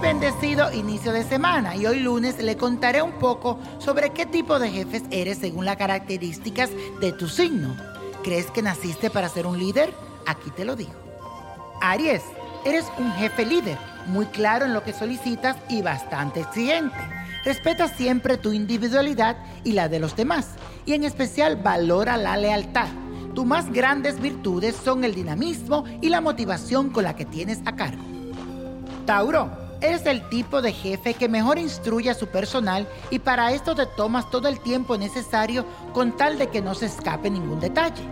Bendecido inicio de semana y hoy lunes le contaré un poco sobre qué tipo de jefes eres según las características de tu signo. ¿Crees que naciste para ser un líder? Aquí te lo digo. Aries, eres un jefe líder, muy claro en lo que solicitas y bastante exigente. Respeta siempre tu individualidad y la de los demás y en especial valora la lealtad. Tus más grandes virtudes son el dinamismo y la motivación con la que tienes a cargo. Tauro, eres el tipo de jefe que mejor instruye a su personal y para esto te tomas todo el tiempo necesario con tal de que no se escape ningún detalle.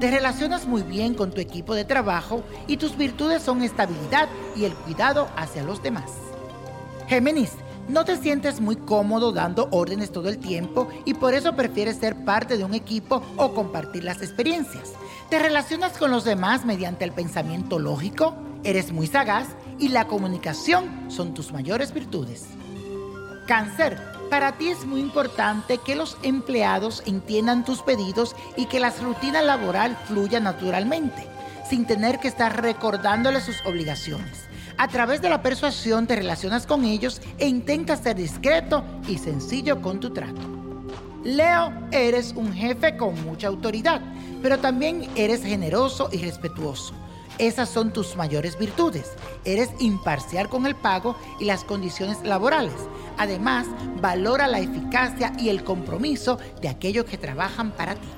Te relacionas muy bien con tu equipo de trabajo y tus virtudes son estabilidad y el cuidado hacia los demás. Géminis, no te sientes muy cómodo dando órdenes todo el tiempo y por eso prefieres ser parte de un equipo o compartir las experiencias. Te relacionas con los demás mediante el pensamiento lógico, eres muy sagaz y la comunicación son tus mayores virtudes. Cáncer, para ti es muy importante que los empleados entiendan tus pedidos y que la rutina laboral fluya naturalmente, sin tener que estar recordándoles sus obligaciones. A través de la persuasión te relacionas con ellos e intentas ser discreto y sencillo con tu trato. Leo, eres un jefe con mucha autoridad, pero también eres generoso y respetuoso. Esas son tus mayores virtudes. Eres imparcial con el pago y las condiciones laborales. Además, valora la eficacia y el compromiso de aquellos que trabajan para ti.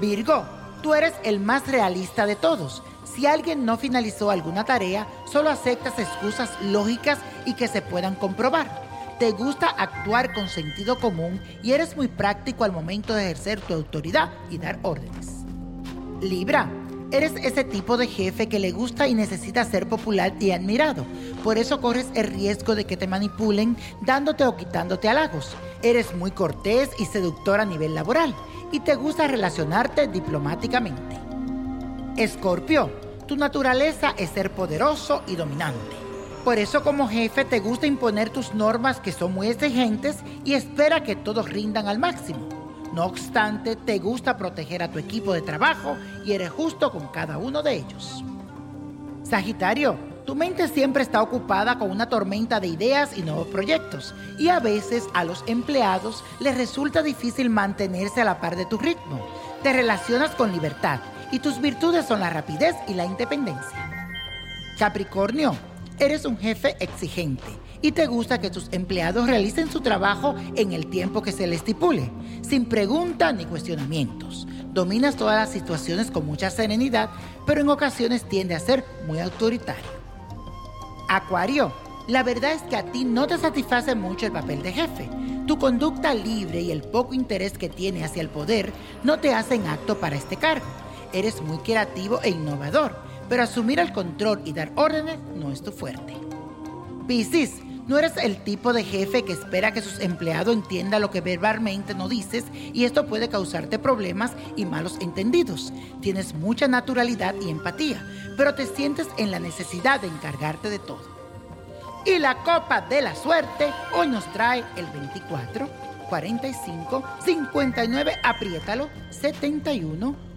Virgo, tú eres el más realista de todos. Si alguien no finalizó alguna tarea, solo aceptas excusas lógicas y que se puedan comprobar. Te gusta actuar con sentido común y eres muy práctico al momento de ejercer tu autoridad y dar órdenes. Libra, Eres ese tipo de jefe que le gusta y necesita ser popular y admirado. Por eso corres el riesgo de que te manipulen dándote o quitándote halagos. Eres muy cortés y seductor a nivel laboral y te gusta relacionarte diplomáticamente. Escorpio, tu naturaleza es ser poderoso y dominante. Por eso como jefe te gusta imponer tus normas que son muy exigentes y espera que todos rindan al máximo. No obstante, te gusta proteger a tu equipo de trabajo y eres justo con cada uno de ellos. Sagitario, tu mente siempre está ocupada con una tormenta de ideas y nuevos proyectos, y a veces a los empleados les resulta difícil mantenerse a la par de tu ritmo. Te relacionas con libertad y tus virtudes son la rapidez y la independencia. Capricornio, eres un jefe exigente y te gusta que tus empleados realicen su trabajo en el tiempo que se les estipule, sin preguntas ni cuestionamientos. Dominas todas las situaciones con mucha serenidad, pero en ocasiones tiende a ser muy autoritario. Acuario, la verdad es que a ti no te satisface mucho el papel de jefe. Tu conducta libre y el poco interés que tiene hacia el poder no te hacen acto para este cargo. Eres muy creativo e innovador, pero asumir el control y dar órdenes no es tu fuerte. Piscis, no eres el tipo de jefe que espera que sus empleados entiendan lo que verbalmente no dices y esto puede causarte problemas y malos entendidos. Tienes mucha naturalidad y empatía, pero te sientes en la necesidad de encargarte de todo. Y la copa de la suerte hoy nos trae el 24, 45, 59, apriétalo, 71,